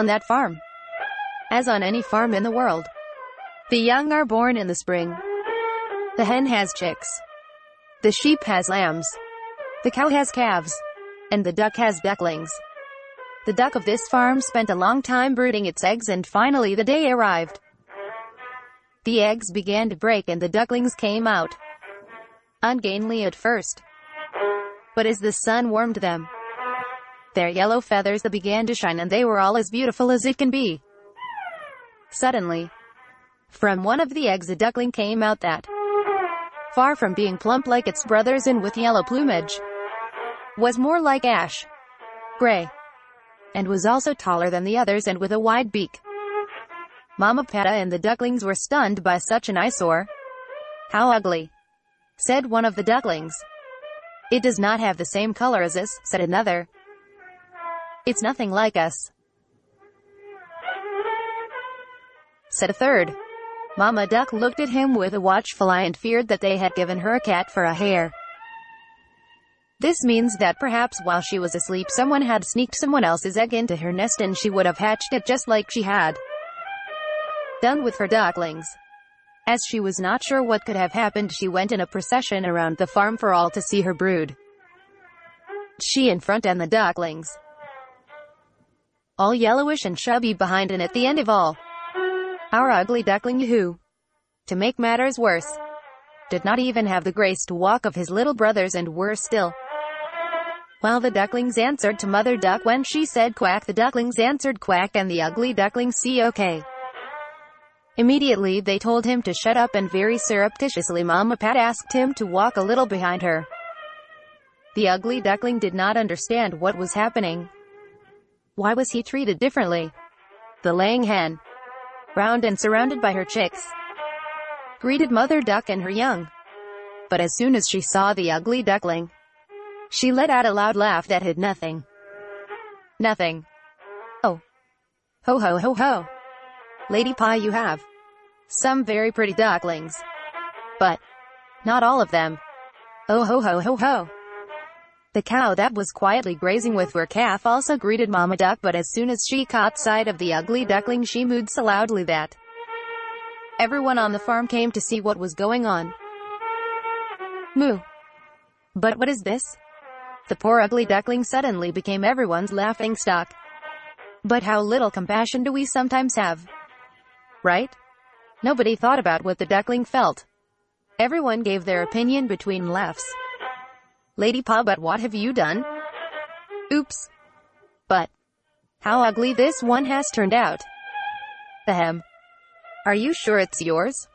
on that farm. As on any farm in the world. The young are born in the spring. The hen has chicks. The sheep has lambs. The cow has calves. And the duck has ducklings. The duck of this farm spent a long time brooding its eggs and finally the day arrived. The eggs began to break and the ducklings came out. Ungainly at first. But as the sun warmed them, their yellow feathers began to shine and they were all as beautiful as it can be. Suddenly, from one of the eggs a duckling came out that, far from being plump like its brothers and with yellow plumage, was more like ash, gray, and was also taller than the others and with a wide beak. Mama Pata and the ducklings were stunned by such an eyesore. How ugly, said one of the ducklings. It does not have the same color as us, said another. It's nothing like us. Said a third. Mama Duck looked at him with a watchful eye and feared that they had given her a cat for a hare. This means that perhaps while she was asleep someone had sneaked someone else's egg into her nest and she would have hatched it just like she had done with her ducklings. As she was not sure what could have happened she went in a procession around the farm for all to see her brood. She in front and the ducklings all yellowish and chubby behind and at the end of all. Our ugly duckling who, to make matters worse, did not even have the grace to walk of his little brothers and worse still. While the ducklings answered to Mother Duck when she said quack the ducklings answered quack and the ugly duckling see okay. Immediately they told him to shut up and very surreptitiously Mama Pat asked him to walk a little behind her. The ugly duckling did not understand what was happening. Why was he treated differently? The laying hen, round and surrounded by her chicks, greeted Mother Duck and her young. But as soon as she saw the ugly duckling, she let out a loud laugh that hid nothing. Nothing. Oh. Ho ho ho ho. Lady Pie you have some very pretty ducklings. But not all of them. Oh ho ho ho ho. The cow that was quietly grazing with her calf also greeted Mama Duck but as soon as she caught sight of the ugly duckling she mooed so loudly that everyone on the farm came to see what was going on. Moo. But what is this? The poor ugly duckling suddenly became everyone's laughing stock. But how little compassion do we sometimes have? Right? Nobody thought about what the duckling felt. Everyone gave their opinion between laughs. Lady Pa, but what have you done? Oops. But, how ugly this one has turned out. Ahem. Are you sure it's yours?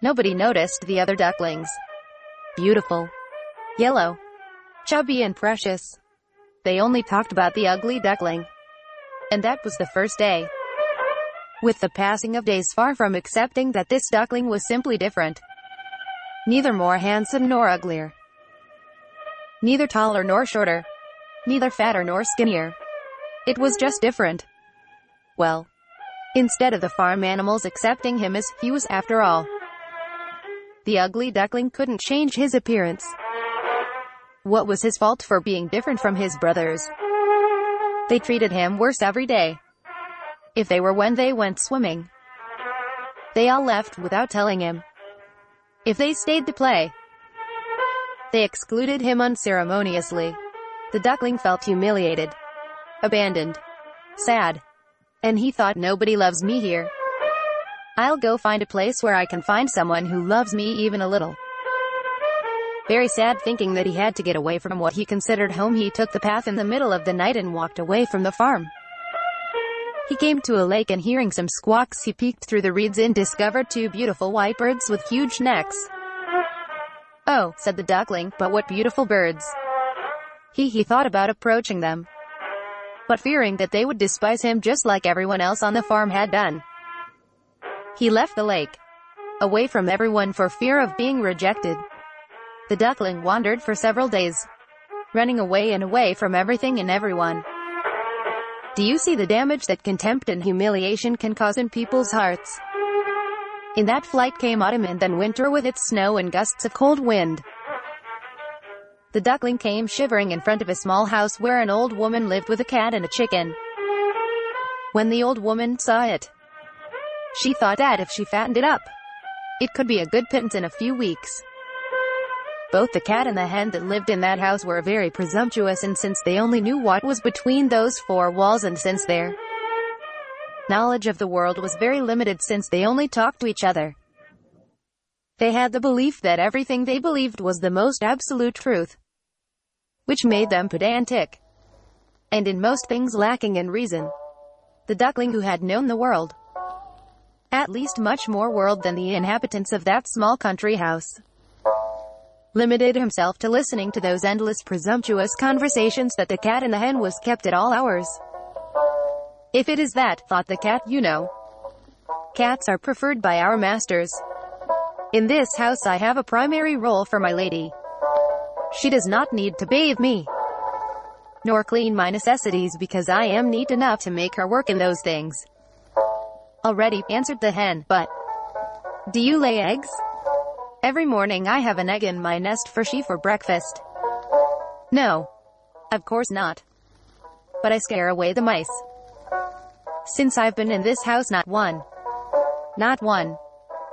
Nobody noticed the other ducklings. Beautiful. Yellow. Chubby and precious. They only talked about the ugly duckling. And that was the first day. With the passing of days far from accepting that this duckling was simply different. Neither more handsome nor uglier. Neither taller nor shorter. Neither fatter nor skinnier. It was just different. Well, instead of the farm animals accepting him as he was after all. The ugly duckling couldn't change his appearance. What was his fault for being different from his brothers? They treated him worse every day. If they were when they went swimming. They all left without telling him. If they stayed to play, they excluded him unceremoniously. The duckling felt humiliated, abandoned, sad, and he thought nobody loves me here. I'll go find a place where I can find someone who loves me even a little. Very sad thinking that he had to get away from what he considered home he took the path in the middle of the night and walked away from the farm. He came to a lake and hearing some squawks he peeked through the reeds and discovered two beautiful white birds with huge necks. Oh, said the duckling, but what beautiful birds. He he thought about approaching them. But fearing that they would despise him just like everyone else on the farm had done. He left the lake. Away from everyone for fear of being rejected. The duckling wandered for several days. Running away and away from everything and everyone. Do you see the damage that contempt and humiliation can cause in people's hearts? In that flight came autumn and then winter with its snow and gusts of cold wind. The duckling came shivering in front of a small house where an old woman lived with a cat and a chicken. When the old woman saw it, she thought that if she fattened it up, it could be a good pittance in a few weeks. Both the cat and the hen that lived in that house were very presumptuous and since they only knew what was between those four walls and since their knowledge of the world was very limited since they only talked to each other. They had the belief that everything they believed was the most absolute truth, which made them pedantic, and in most things lacking in reason. The duckling who had known the world, at least much more world than the inhabitants of that small country house, limited himself to listening to those endless presumptuous conversations that the cat and the hen was kept at all hours. If it is that, thought the cat, you know. Cats are preferred by our masters. In this house I have a primary role for my lady. She does not need to bathe me, nor clean my necessities because I am neat enough to make her work in those things. Already, answered the hen, but do you lay eggs? Every morning I have an egg in my nest for she for breakfast. No. Of course not. But I scare away the mice. Since I've been in this house not one. Not one.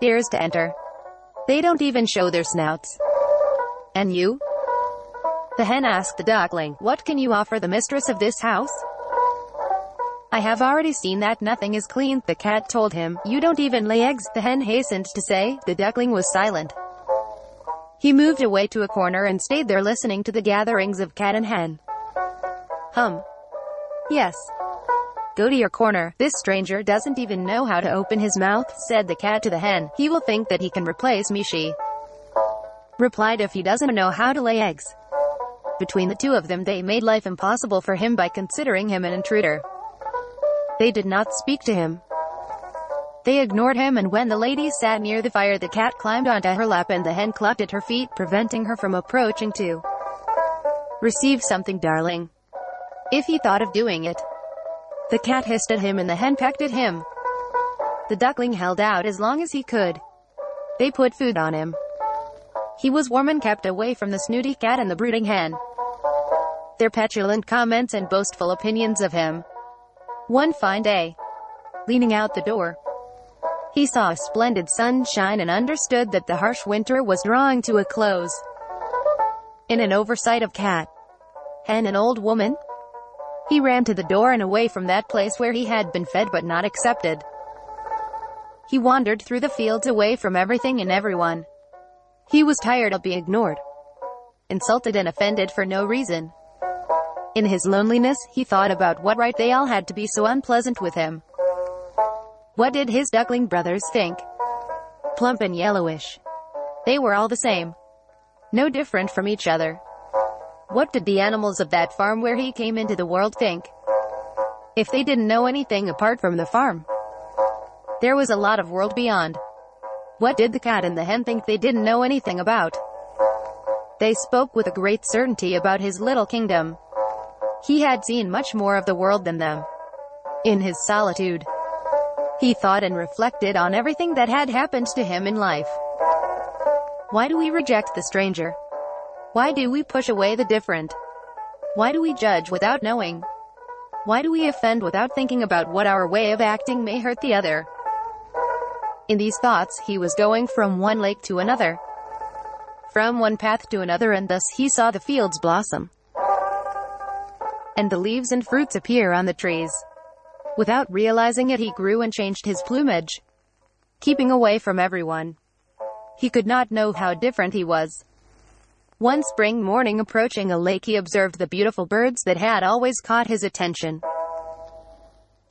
Dares to enter. They don't even show their snouts. And you? The hen asked the duckling, what can you offer the mistress of this house? I have already seen that nothing is clean, the cat told him. You don't even lay eggs, the hen hastened to say. The duckling was silent. He moved away to a corner and stayed there listening to the gatherings of cat and hen. Hum. Yes. Go to your corner. This stranger doesn't even know how to open his mouth, said the cat to the hen. He will think that he can replace me, she replied if he doesn't know how to lay eggs. Between the two of them they made life impossible for him by considering him an intruder. They did not speak to him. They ignored him and when the lady sat near the fire the cat climbed onto her lap and the hen clucked at her feet, preventing her from approaching to receive something darling. If he thought of doing it. The cat hissed at him and the hen pecked at him. The duckling held out as long as he could. They put food on him. He was warm and kept away from the snooty cat and the brooding hen. Their petulant comments and boastful opinions of him one fine day, leaning out the door, he saw a splendid sunshine and understood that the harsh winter was drawing to a close. In an oversight of cat, hen and old woman, he ran to the door and away from that place where he had been fed but not accepted. He wandered through the fields away from everything and everyone. He was tired of being ignored, insulted and offended for no reason. In his loneliness, he thought about what right they all had to be so unpleasant with him. What did his duckling brothers think? Plump and yellowish. They were all the same. No different from each other. What did the animals of that farm where he came into the world think? If they didn't know anything apart from the farm. There was a lot of world beyond. What did the cat and the hen think they didn't know anything about? They spoke with a great certainty about his little kingdom. He had seen much more of the world than them. In his solitude, he thought and reflected on everything that had happened to him in life. Why do we reject the stranger? Why do we push away the different? Why do we judge without knowing? Why do we offend without thinking about what our way of acting may hurt the other? In these thoughts, he was going from one lake to another, from one path to another and thus he saw the fields blossom and the leaves and fruits appear on the trees. Without realizing it he grew and changed his plumage, keeping away from everyone. He could not know how different he was. One spring morning approaching a lake he observed the beautiful birds that had always caught his attention.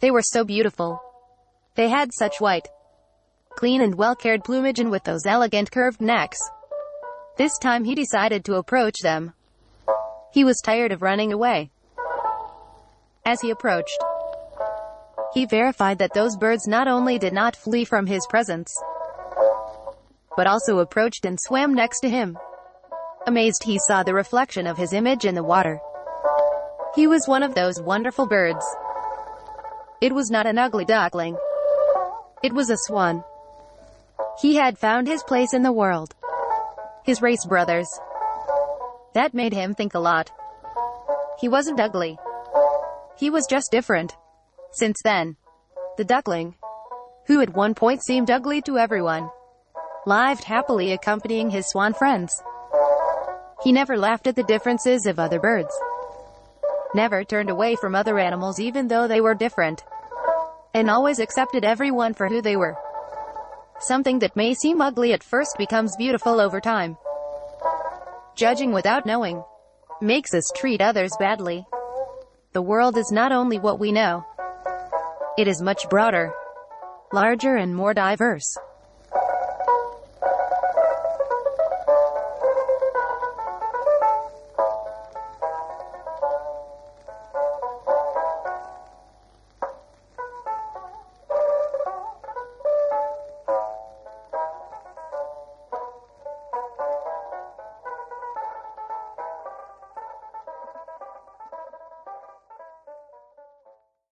They were so beautiful. They had such white, clean and well-cared plumage and with those elegant curved necks. This time he decided to approach them. He was tired of running away. As he approached, he verified that those birds not only did not flee from his presence, but also approached and swam next to him. Amazed he saw the reflection of his image in the water. He was one of those wonderful birds. It was not an ugly duckling. It was a swan. He had found his place in the world. His race brothers. That made him think a lot. He wasn't ugly. He was just different. Since then, the duckling, who at one point seemed ugly to everyone, lived happily accompanying his swan friends. He never laughed at the differences of other birds. Never turned away from other animals even though they were different. And always accepted everyone for who they were. Something that may seem ugly at first becomes beautiful over time. Judging without knowing makes us treat others badly. The world is not only what we know. It is much broader, larger and more diverse.